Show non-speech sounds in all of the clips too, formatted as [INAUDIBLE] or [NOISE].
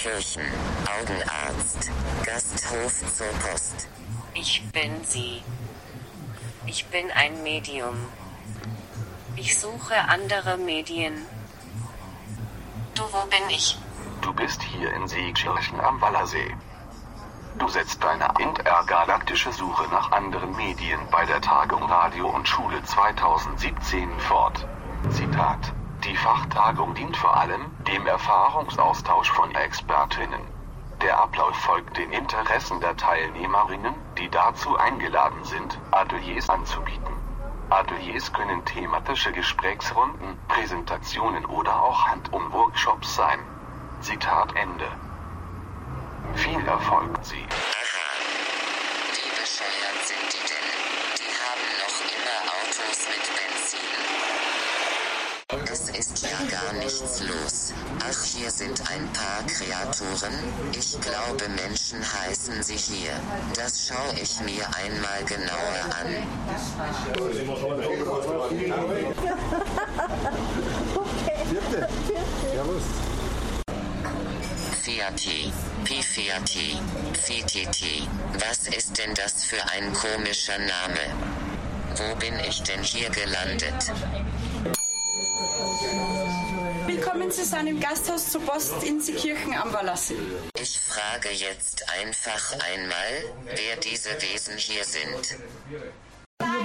Seekirchen, Augenarzt, Gasthof zur Post. Ich bin sie. Ich bin ein Medium. Ich suche andere Medien. Du, wo bin ich? Du bist hier in Seekirchen am Wallersee. Du setzt deine intergalaktische Suche nach anderen Medien bei der Tagung Radio und Schule 2017 fort. Zitat. Die Fachtagung dient vor allem dem Erfahrungsaustausch von Expertinnen. Der Ablauf folgt den Interessen der Teilnehmerinnen, die dazu eingeladen sind, Ateliers anzubieten. Ateliers können thematische Gesprächsrunden, Präsentationen oder auch Handum-Workshops sein. Zitat Ende. Viel Erfolg, Sie. Wie bescheuert sind die denn? Die haben noch immer Autos mit Benzin. Ja gar nichts los. Ach, hier sind ein paar Kreaturen. Ich glaube, Menschen heißen sie hier. Das schaue ich mir einmal genauer an. Fiati, Pifiati, Fititi. Was ist denn das für ein komischer Name? Wo bin ich denn hier gelandet? Willkommen zu seinem Gasthaus zur Post in Seekirchen am Wallersee. Ich frage jetzt einfach einmal, wer diese Wesen hier sind.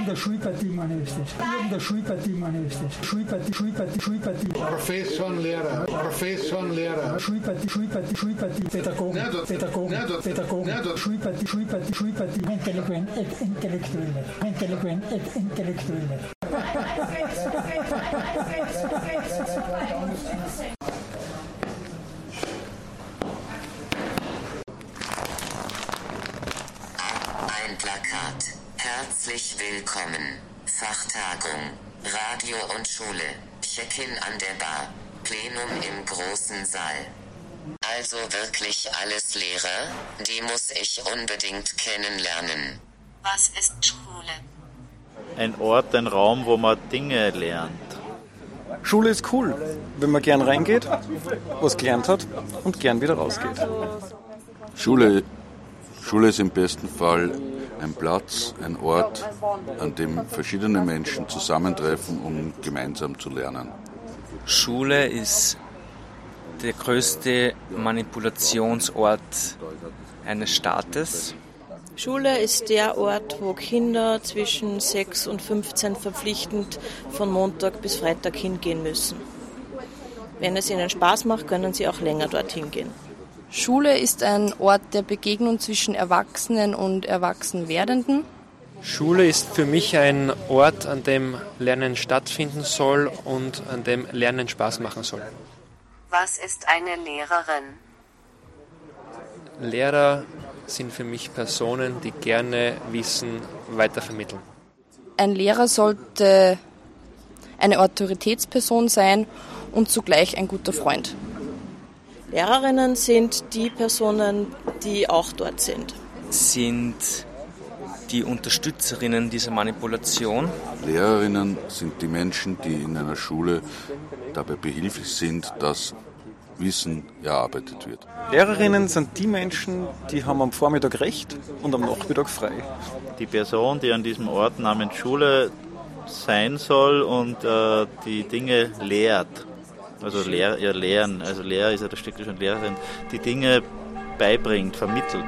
da Schulpartie manifestiert. Da Schulpartie manifestiert. Schulpartie, Schulpartie, Schulpartie. Professionlehrer, Professionlehrer. Schulpartie, Schulpartie, Schulpartie. Pädagogen, Ja, das- Pädagogen, ja, das- Pädagogen. ja, das- Schulpartie, Schulpartie, Schulpartie. Intelligent, et Intellektuelle. Intelligent, et Intellektuelle. Ein Plakat. Herzlich willkommen. Fachtagung. Radio und Schule. Check-in an der Bar. Plenum im großen Saal. Also wirklich alles Lehrer? Die muss ich unbedingt kennenlernen. Was ist Schule? Ein Ort, ein Raum, wo man Dinge lernt. Schule ist cool, wenn man gern reingeht, was gelernt hat und gern wieder rausgeht. Schule, Schule ist im besten Fall ein Platz, ein Ort, an dem verschiedene Menschen zusammentreffen, um gemeinsam zu lernen. Schule ist der größte Manipulationsort eines Staates. Schule ist der Ort, wo Kinder zwischen 6 und 15 verpflichtend von Montag bis Freitag hingehen müssen. Wenn es ihnen Spaß macht, können sie auch länger dorthin gehen. Schule ist ein Ort der Begegnung zwischen Erwachsenen und Erwachsenwerdenden. Schule ist für mich ein Ort, an dem Lernen stattfinden soll und an dem Lernen Spaß machen soll. Was ist eine Lehrerin? Lehrer sind für mich Personen, die gerne Wissen weitervermitteln. Ein Lehrer sollte eine Autoritätsperson sein und zugleich ein guter Freund. Lehrerinnen sind die Personen, die auch dort sind. Sind die Unterstützerinnen dieser Manipulation. Lehrerinnen sind die Menschen, die in einer Schule dabei behilflich sind, dass Wissen erarbeitet wird. Lehrerinnen sind die Menschen, die haben am Vormittag recht und am Nachmittag frei. Die Person, die an diesem Ort namens Schule sein soll und äh, die Dinge lehrt. Also lehr, ja, lehren, also Lehrer ist ja das Stück schon Lehrerin, die Dinge beibringt, vermittelt.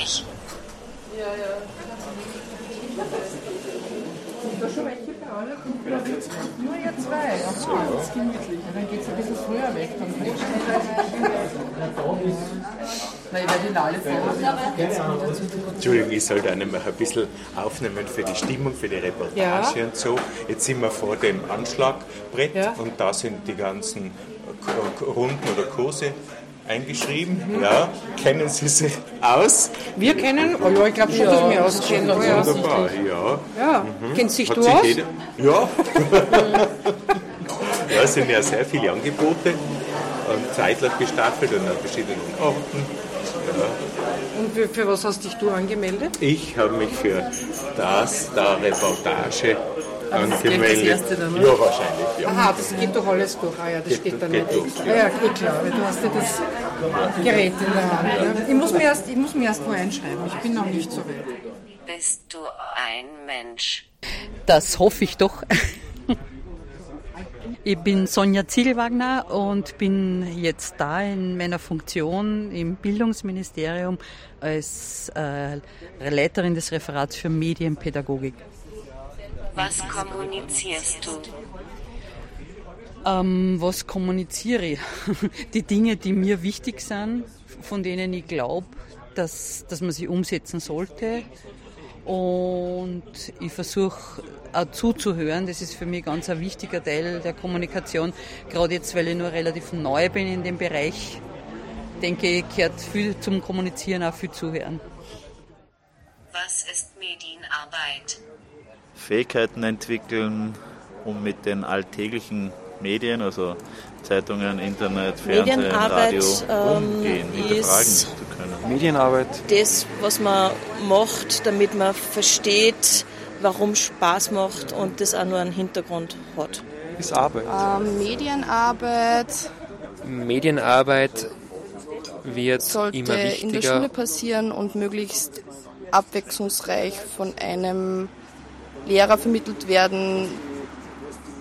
Ich? Ja, ja. Sind da schon welche Nur ihr zwei. Aha, das ist gemütlich. Dann geht es ein bisschen früher weg. Dann Nein, ich werde ihn alle Entschuldigung, ich sollte einen noch ein bisschen aufnehmen für die Stimmung, für die Reportage Ja. und so. Jetzt sind wir vor dem Anschlagbrett und da sind die ganzen Runden oder Kurse eingeschrieben. Ja, kennen Sie sich aus? Wir kennen, oh ja, ich glaube schon, dass wir auskennen. Ja. Wunderbar, ja. Ja, Mhm. kennst dich Hat du sich aus? jeder- Ja. [LAUGHS] ja, es sind ja sehr viele Angebote und zeitlich gestaffelt und an verschiedenen Orten. Ja. Und für, für was hast dich du angemeldet? Ich habe mich für das da Reportage Das ist gleich angemeldet. das erste dann, ja, wahrscheinlich, ja. Aha, das geht doch alles durch. Ah ja, das Geht- steht dann geht nicht. durch, Ja, ja, eh klar, weil du hast ja das Gerät in der Hand. Ich, muss mir erst, ich muss mir erst mal einschreiben, ich bin noch nicht so weit. Bist du ein Mensch? Das hoffe ich doch. Ich bin Sonja Ziegelwagner und bin jetzt da in meiner Funktion im Bildungsministerium als äh, Leiterin des Referats für Medienpädagogik. Was kommunizierst du? Ähm, was kommuniziere ich? [LAUGHS] Die Dinge, die mir wichtig sind, von denen ich glaube, dass, dass man sie umsetzen sollte. Und ich versuche auch zuzuhören. Das ist für mich ganz ein wichtiger Teil der Kommunikation. Gerade jetzt, weil ich nur relativ neu bin in dem Bereich, denke ich, gehört viel zum Kommunizieren auch viel zuhören. Was ist Medienarbeit? Fähigkeiten entwickeln, um mit den alltäglichen Medien, also Zeitungen, Internet, Fernsehen, Medienarbeit, Radio, ähm, umgehen, hinterfragen ist- zu können. Medienarbeit. Das, was man macht, damit man versteht, warum Spaß macht und das auch nur einen Hintergrund hat. Ist Arbeit. Ähm, Medienarbeit Medienarbeit wird sollte immer in der wichtiger. Schule passieren und möglichst abwechslungsreich von einem Lehrer vermittelt werden,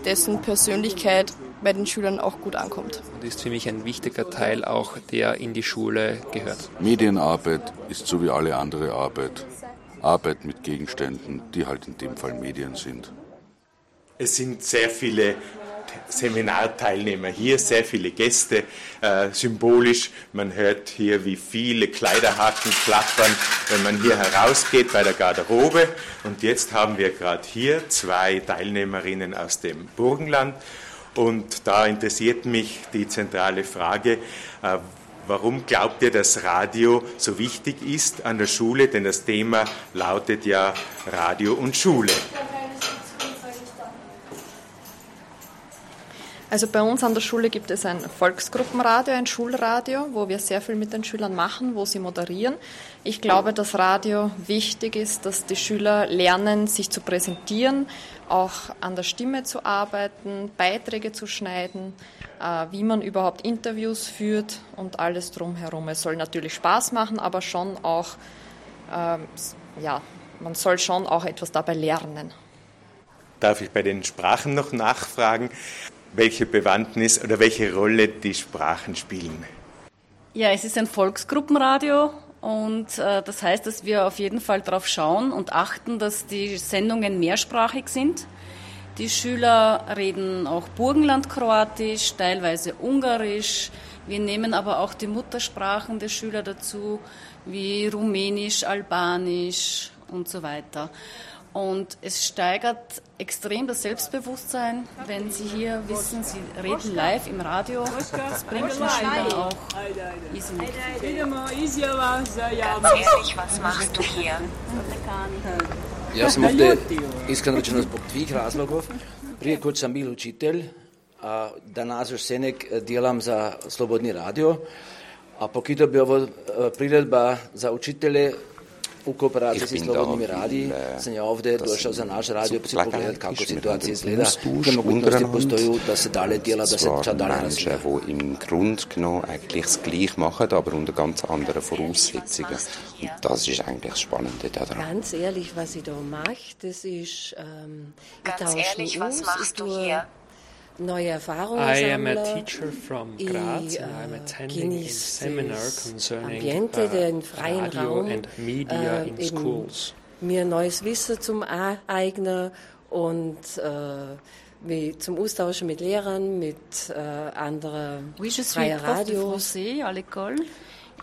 dessen Persönlichkeit bei den Schülern auch gut ankommt. und ist für mich ein wichtiger Teil auch, der in die Schule gehört. Medienarbeit ist so wie alle andere Arbeit. Arbeit mit Gegenständen, die halt in dem Fall Medien sind. Es sind sehr viele Seminarteilnehmer hier, sehr viele Gäste, äh, symbolisch. Man hört hier, wie viele Kleiderhaken klappern, wenn man hier herausgeht bei der Garderobe. Und jetzt haben wir gerade hier zwei Teilnehmerinnen aus dem Burgenland. Und da interessiert mich die zentrale Frage, äh, Warum glaubt ihr, dass Radio so wichtig ist an der Schule? Denn das Thema lautet ja Radio und Schule. Also bei uns an der Schule gibt es ein Volksgruppenradio, ein Schulradio, wo wir sehr viel mit den Schülern machen, wo sie moderieren. Ich glaube, dass Radio wichtig ist, dass die Schüler lernen, sich zu präsentieren, auch an der Stimme zu arbeiten, Beiträge zu schneiden, äh, wie man überhaupt Interviews führt und alles drumherum. Es soll natürlich Spaß machen, aber schon auch, ähm, ja, man soll schon auch etwas dabei lernen. Darf ich bei den Sprachen noch nachfragen, welche Bewandtnis oder welche Rolle die Sprachen spielen? Ja, es ist ein Volksgruppenradio und äh, das heißt, dass wir auf jeden Fall darauf schauen und achten, dass die Sendungen mehrsprachig sind. Die Schüler reden auch Burgenlandkroatisch, teilweise Ungarisch. Wir nehmen aber auch die Muttersprachen der Schüler dazu, wie Rumänisch, Albanisch und so weiter. Und es steigert extrem das Selbstbewusstsein, wenn Sie hier wissen, Sie reden live im Radio. Das bringt den Schülern auch irrsinnig Ehrlich, was machst du hier? Jaz sem ovde iskreno rečeno zbog tvih razlogov. Prije kot sam bil učitelj, a danas još se nek djelam za Slobodni radio, a pokito bi ovo priredba za učitelje u kooperaciji Ich s bin Slobodnimi da, radiji. weil, Sam ja ovde das došao za naš radio pa si Gelegenheit pogledat kako ist, wir situacija izgleda, koje mogućnosti postoju da se dalje djela, da Es se ča dalje Menschen, razvija. die im Grunde genommen eigentlich das Gleiche machen, aber unter ganz anderen Voraussetzungen. Und das ist eigentlich das Spannende daran. Ganz ehrlich, was ich da mache, das ist, ähm, ich Ganz tausche ehrlich, mich was aus, machst ich du tue hier? Neue Erfahrungen I am a teacher from Ich, Graz äh, and I'm attending a seminar das concerning Ambiente, uh, den freien radio Raum, and media äh, in schools. mir neues Wissen zum eignen und äh, mit, zum Austauschen mit Lehrern, mit äh, anderen Oui, je suis freien prof de Radios. français à l'école.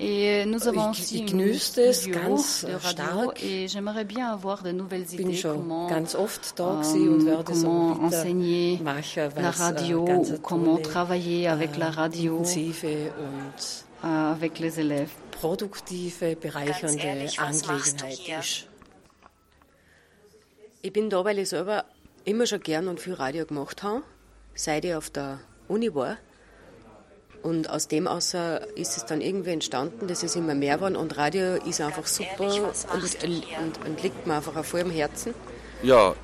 Et nous avons Ich- aussi ich une genieße es studio ganz, de äh, radio stark. et j'aimerais bien avoir de nouvelles bin idées schon comment, ganz oft da gewesen und werde so comment weiter enseigner machen, la radio, ganz ou comment tolle, travailler avec la radio intensive und avec les élèves. produktive, bereichernde ehrlich, Angelegenheit hier? ist. Ich bin da, weil ich selber immer schon gern und viel Radio gemacht habe, seit ich auf der Uni war. Und aus dem außer ist es dann irgendwie entstanden, dass es immer mehr waren und Radio ist einfach super und, und, und, und liegt mir einfach auch voll am Herzen. Ja,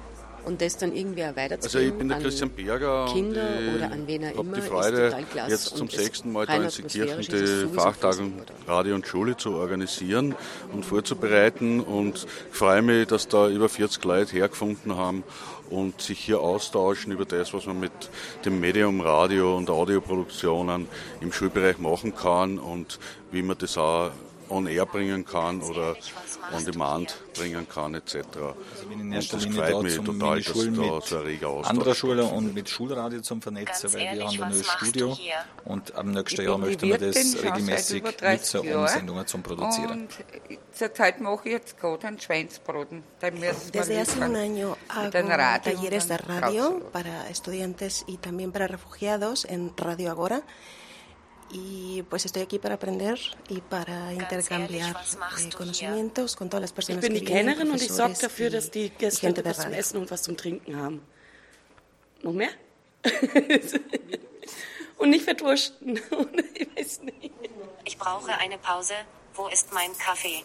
Und das dann irgendwie auch also weiterzugeben ich bin der an Christian Berger Kinder und oder an wen habe immer, die Freude, jetzt zum sechsten Mal da in es die Fachtagung Radio und Schule zu organisieren und vorzubereiten und ich freue mich, dass da über 40 Leute hergefunden haben und sich hier austauschen über das, was man mit dem Medium Radio und Audioproduktionen im Schulbereich machen kann und wie man das auch on air bringen kann oder on demand bringen kann etc. Also und das Linie freut mich total, dass da so ein reger Austausch anderer Schule und mit Schulradio zum Vernetzen, Ganz weil wir ehrlich, haben ein neues Studio und am nächsten Jahr möchten wir das regelmäßig über 30 nutzen, um. Sendungen zu produzieren. Und zurzeit mache ich jetzt gerade einen Schweinsbraten. Den müssen wir Desde hace un año hago Radio talleres de radio para estudiantes y también para refugiados en Radio Agora. Y pues estoy aquí para aprender y para intercambiar eh, du conocimientos con todas las Ich personas bin que die vienen, Kellnerin und ich sorge dafür, dass die Gäste gente de was zum. Essen und was zum Trinken haben. Noch mehr? [LAUGHS] und nicht verdursten. [LAUGHS] ich weiß nicht. Ich brauche eine Pause. Wo ist mein Kaffee?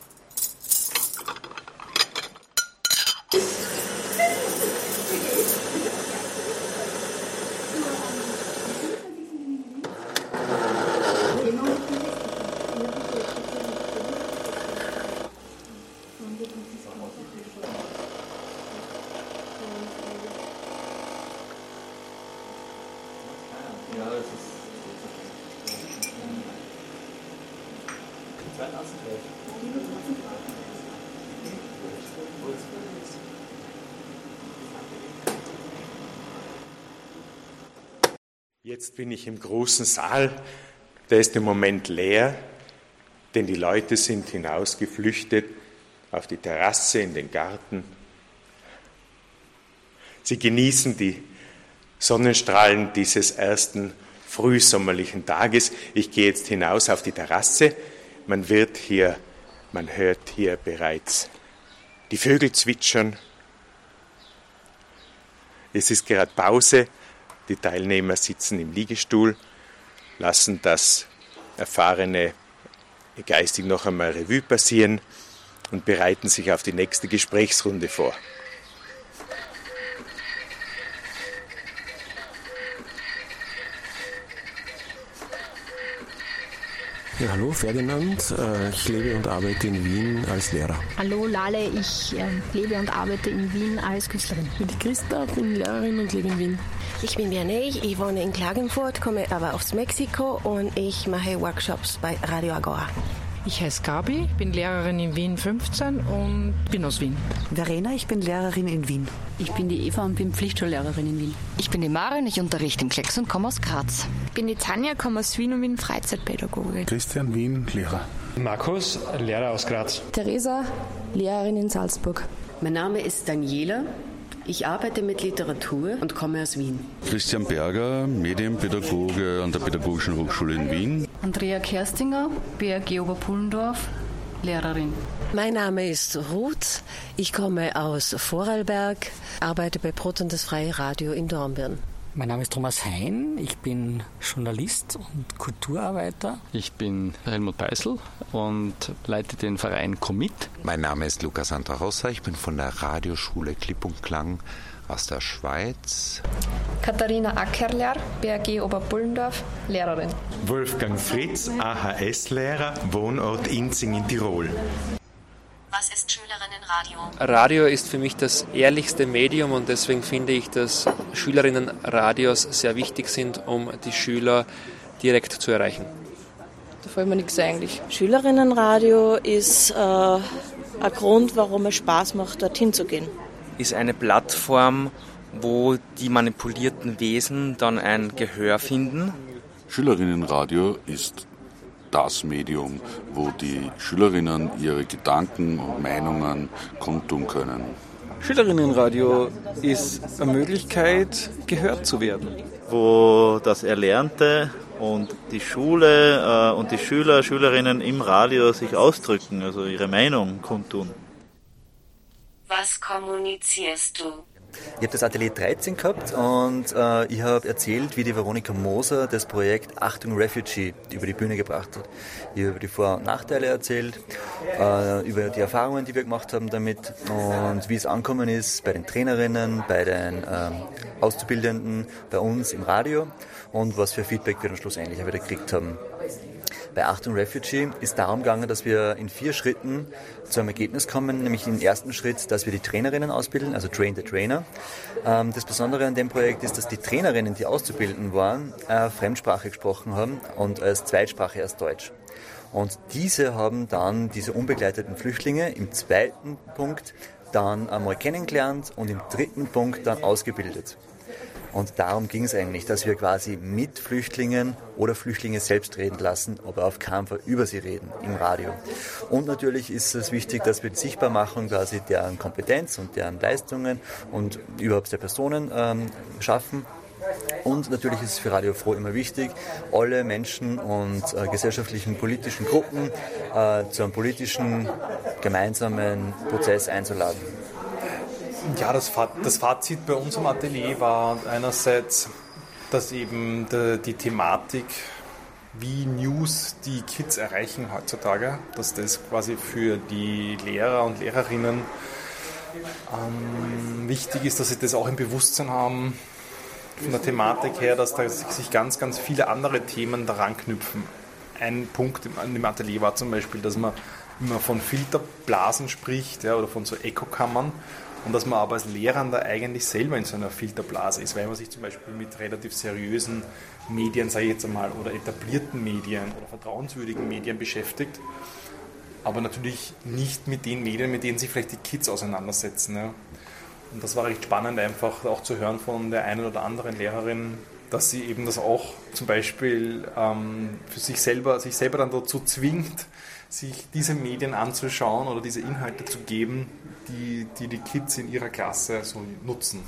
Jetzt bin ich im großen Saal, der ist im Moment leer, denn die Leute sind hinausgeflüchtet auf die Terrasse, in den Garten. Sie genießen die Sonnenstrahlen dieses ersten frühsommerlichen Tages. Ich gehe jetzt hinaus auf die Terrasse. Man wird hier, man hört hier bereits die Vögel zwitschern. Es ist gerade Pause. Die Teilnehmer sitzen im Liegestuhl, lassen das Erfahrene geistig noch einmal Revue passieren und bereiten sich auf die nächste Gesprächsrunde vor. Ja, hallo, Ferdinand. Äh, Ich lebe und arbeite in Wien als Lehrer. Hallo Lale, ich ähm, lebe und arbeite in Wien als Künstlerin. Ich bin die Christa, bin Lehrerin und lebe in Wien. Ich bin Vianney, ich wohne in Klagenfurt, komme aber aus Mexiko und ich mache Workshops bei Radio Agora. Ich heiße Gabi, bin Lehrerin in Wien 15 und bin aus Wien. Verena, ich bin Lehrerin in Wien. Ich bin die Eva und bin Pflichtschullehrerin in Wien. Ich bin die Maren, ich unterrichte im Klecks und komme aus Graz. Ich bin die Tanja, komme aus Wien und bin Freizeitpädagogin. Christian Wien, Lehrer. Markus, Lehrer aus Graz. Theresa, Lehrerin in Salzburg. Mein Name ist Daniela. Ich arbeite mit Literatur und komme aus Wien. Christian Berger, Medienpädagoge an der Pädagogischen Hochschule in Wien. Andrea Kerstinger, BRG Oberpullendorf, Lehrerin. Mein Name ist Ruth. Ich komme aus Vorarlberg, arbeite bei Brot und das Freie Radio in Dornbirn. Mein Name ist Thomas Hein, ich bin Journalist und Kulturarbeiter. Ich bin Helmut Beißel und leite den Verein Commit. Mein Name ist Lukas Santa Rossa, ich bin von der Radioschule Klipp und Klang aus der Schweiz. Katharina Ackerler, BRG Oberpullendorf, Lehrerin. Wolfgang Fritz, AHS-Lehrer, Wohnort Inzing in Tirol. Was ist Schülerinnenradio? Radio ist für mich das ehrlichste Medium und deswegen finde ich, dass Schülerinnenradios sehr wichtig sind, um die Schüler direkt zu erreichen. Da fällt mir nichts eigentlich. Schülerinnenradio ist äh, ein Grund, warum es Spaß macht, dorthin zu gehen. ist eine Plattform, wo die manipulierten Wesen dann ein Gehör finden. Schülerinnenradio ist das Medium, wo die Schülerinnen ihre Gedanken und Meinungen kundtun können. Schülerinnenradio ist eine Möglichkeit, gehört zu werden. Wo das Erlernte und die Schule äh, und die Schüler, Schülerinnen im Radio sich ausdrücken, also ihre Meinung kundtun. Was kommunizierst du? Ich habe das Atelier 13 gehabt und äh, ich habe erzählt, wie die Veronika Moser das Projekt Achtung Refugee über die Bühne gebracht hat. Ich habe über die Vor- und Nachteile erzählt, äh, über die Erfahrungen, die wir gemacht haben damit und wie es angekommen ist bei den Trainerinnen, bei den ähm, Auszubildenden, bei uns im Radio und was für Feedback wir dann schlussendlich wieder gekriegt haben. Bei Achtung Refugee ist darum gegangen, dass wir in vier Schritten zu einem Ergebnis kommen, nämlich im ersten Schritt, dass wir die Trainerinnen ausbilden, also Train the Trainer. Ähm, das Besondere an dem Projekt ist, dass die Trainerinnen, die auszubilden waren, äh, Fremdsprache gesprochen haben und als Zweitsprache erst Deutsch. Und diese haben dann diese unbegleiteten Flüchtlinge im zweiten Punkt dann einmal kennengelernt und im dritten Punkt dann ausgebildet. Und darum ging es eigentlich, dass wir quasi mit Flüchtlingen oder Flüchtlinge selbst reden lassen, aber auf Fall über sie reden im Radio. Und natürlich ist es wichtig, dass wir die Sichtbarmachung quasi deren Kompetenz und deren Leistungen und überhaupt der Personen ähm, schaffen. Und natürlich ist es für Radio Froh immer wichtig, alle Menschen und äh, gesellschaftlichen politischen Gruppen äh, zu einem politischen gemeinsamen Prozess einzuladen. Ja, das, das Fazit bei unserem Atelier war einerseits, dass eben die, die Thematik, wie News die Kids erreichen heutzutage, dass das quasi für die Lehrer und Lehrerinnen ähm, wichtig ist, dass sie das auch im Bewusstsein haben, von der Thematik her, dass da sich ganz, ganz viele andere Themen daran knüpfen. Ein Punkt in dem Atelier war zum Beispiel, dass man immer von Filterblasen spricht ja, oder von so Ekokammern und dass man aber als Lehrender eigentlich selber in so einer Filterblase ist, weil man sich zum Beispiel mit relativ seriösen Medien, sage ich jetzt einmal, oder etablierten Medien oder vertrauenswürdigen Medien beschäftigt, aber natürlich nicht mit den Medien, mit denen sich vielleicht die Kids auseinandersetzen. Ja. Und das war recht spannend, einfach auch zu hören von der einen oder anderen Lehrerin, dass sie eben das auch zum Beispiel ähm, für sich selber, sich selber dann dazu zwingt, sich diese Medien anzuschauen oder diese Inhalte zu geben, die die, die Kids in ihrer Klasse so nutzen.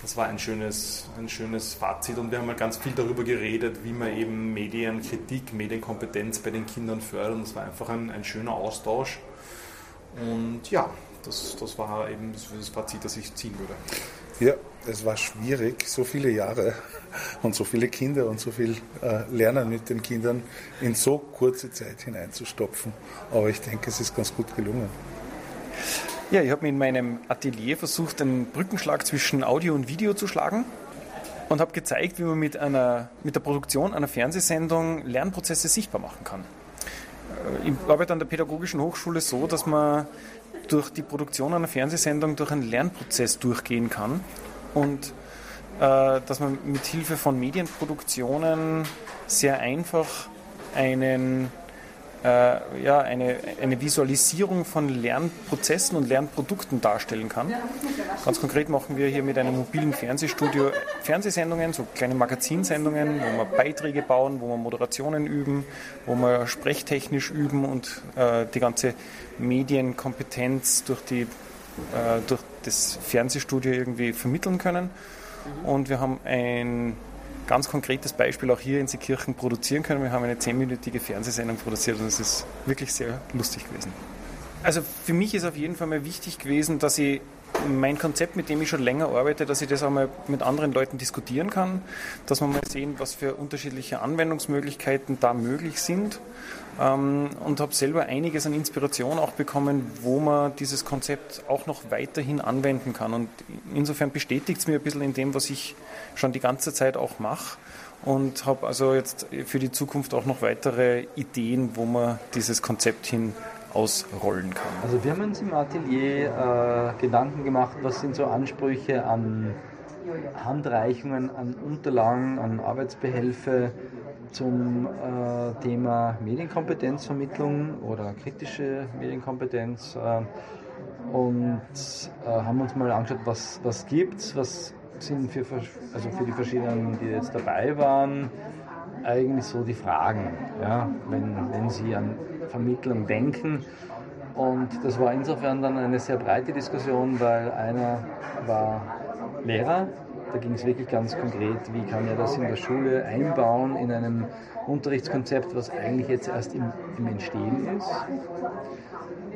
Das war ein schönes, ein schönes Fazit und wir haben mal ganz viel darüber geredet, wie man eben Medienkritik, Medienkompetenz bei den Kindern fördert und es war einfach ein, ein schöner Austausch. Und ja, das, das war eben das Fazit, das ich ziehen würde. Ja, es war schwierig, so viele Jahre und so viele Kinder und so viel äh, Lernen mit den Kindern in so kurze Zeit hineinzustopfen. Aber ich denke, es ist ganz gut gelungen. Ja, ich habe mir in meinem Atelier versucht, einen Brückenschlag zwischen Audio und Video zu schlagen und habe gezeigt, wie man mit, einer, mit der Produktion einer Fernsehsendung Lernprozesse sichtbar machen kann. Äh, ich arbeite an der Pädagogischen Hochschule so, dass man durch die Produktion einer Fernsehsendung durch einen Lernprozess durchgehen kann und äh, dass man mit Hilfe von Medienproduktionen sehr einfach einen äh, ja, eine, eine Visualisierung von Lernprozessen und Lernprodukten darstellen kann. Ganz konkret machen wir hier mit einem mobilen Fernsehstudio Fernsehsendungen, so kleine Magazinsendungen, wo wir Beiträge bauen, wo wir Moderationen üben, wo wir sprechtechnisch üben und äh, die ganze Medienkompetenz durch, die, äh, durch das Fernsehstudio irgendwie vermitteln können. Und wir haben ein ganz konkretes Beispiel auch hier in Seekirchen produzieren können. Wir haben eine zehnminütige Fernsehsendung produziert und es ist wirklich sehr lustig gewesen. Also für mich ist auf jeden Fall mal wichtig gewesen, dass ich mein Konzept, mit dem ich schon länger arbeite, dass ich das auch mal mit anderen Leuten diskutieren kann, dass wir mal sehen, was für unterschiedliche Anwendungsmöglichkeiten da möglich sind ähm, und habe selber einiges an Inspiration auch bekommen, wo man dieses Konzept auch noch weiterhin anwenden kann. Und insofern bestätigt es mir ein bisschen in dem, was ich schon die ganze Zeit auch mache und habe also jetzt für die Zukunft auch noch weitere Ideen, wo man dieses Konzept hin ausrollen kann. Also wir haben uns im Atelier äh, Gedanken gemacht, was sind so Ansprüche an Handreichungen, an Unterlagen, an Arbeitsbehelfe zum äh, Thema Medienkompetenzvermittlung oder kritische Medienkompetenz. Äh, und äh, haben uns mal angeschaut, was, was es, was sind für, also für die verschiedenen, die jetzt dabei waren, eigentlich so die Fragen, ja, wenn, wenn sie an Vermittlung denken. Und das war insofern dann eine sehr breite Diskussion, weil einer war Lehrer, da ging es wirklich ganz konkret, wie kann er das in der Schule einbauen in einem Unterrichtskonzept, was eigentlich jetzt erst im, im Entstehen ist.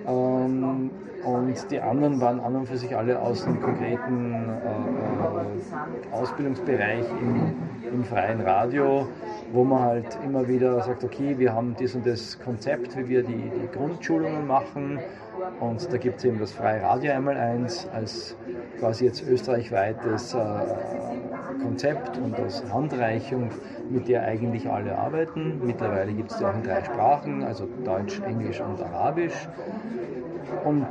Ähm, und die anderen waren an und für sich alle aus dem konkreten äh, äh, Ausbildungsbereich im, im freien Radio, wo man halt immer wieder sagt, okay, wir haben dies und das Konzept, wie wir die, die Grundschulungen machen. Und da gibt es eben das Freie Radio einmal eins als quasi jetzt österreichweites äh, Konzept und als Handreichung, mit der eigentlich alle arbeiten. Mittlerweile gibt es die auch in drei Sprachen, also Deutsch, Englisch und Arabisch. Und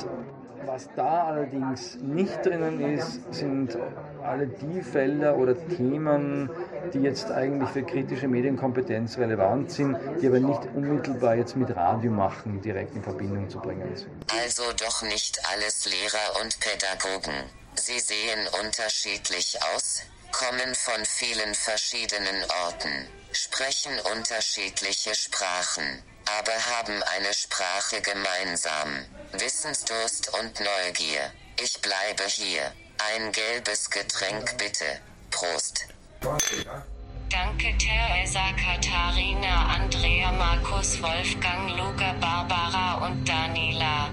was da allerdings nicht drinnen ist, sind alle die Felder oder Themen, die jetzt eigentlich für kritische Medienkompetenz relevant sind, die aber nicht unmittelbar jetzt mit Radio machen direkt in Verbindung zu bringen sind. Also doch nicht alles Lehrer und Pädagogen. Sie sehen unterschiedlich aus, kommen von vielen verschiedenen Orten, sprechen unterschiedliche Sprachen aber haben eine Sprache gemeinsam. Wissensdurst und Neugier. Ich bleibe hier. Ein gelbes Getränk bitte. Prost. Danke Theresa Katharina Andrea Markus Wolfgang Luger Barbara und Daniela.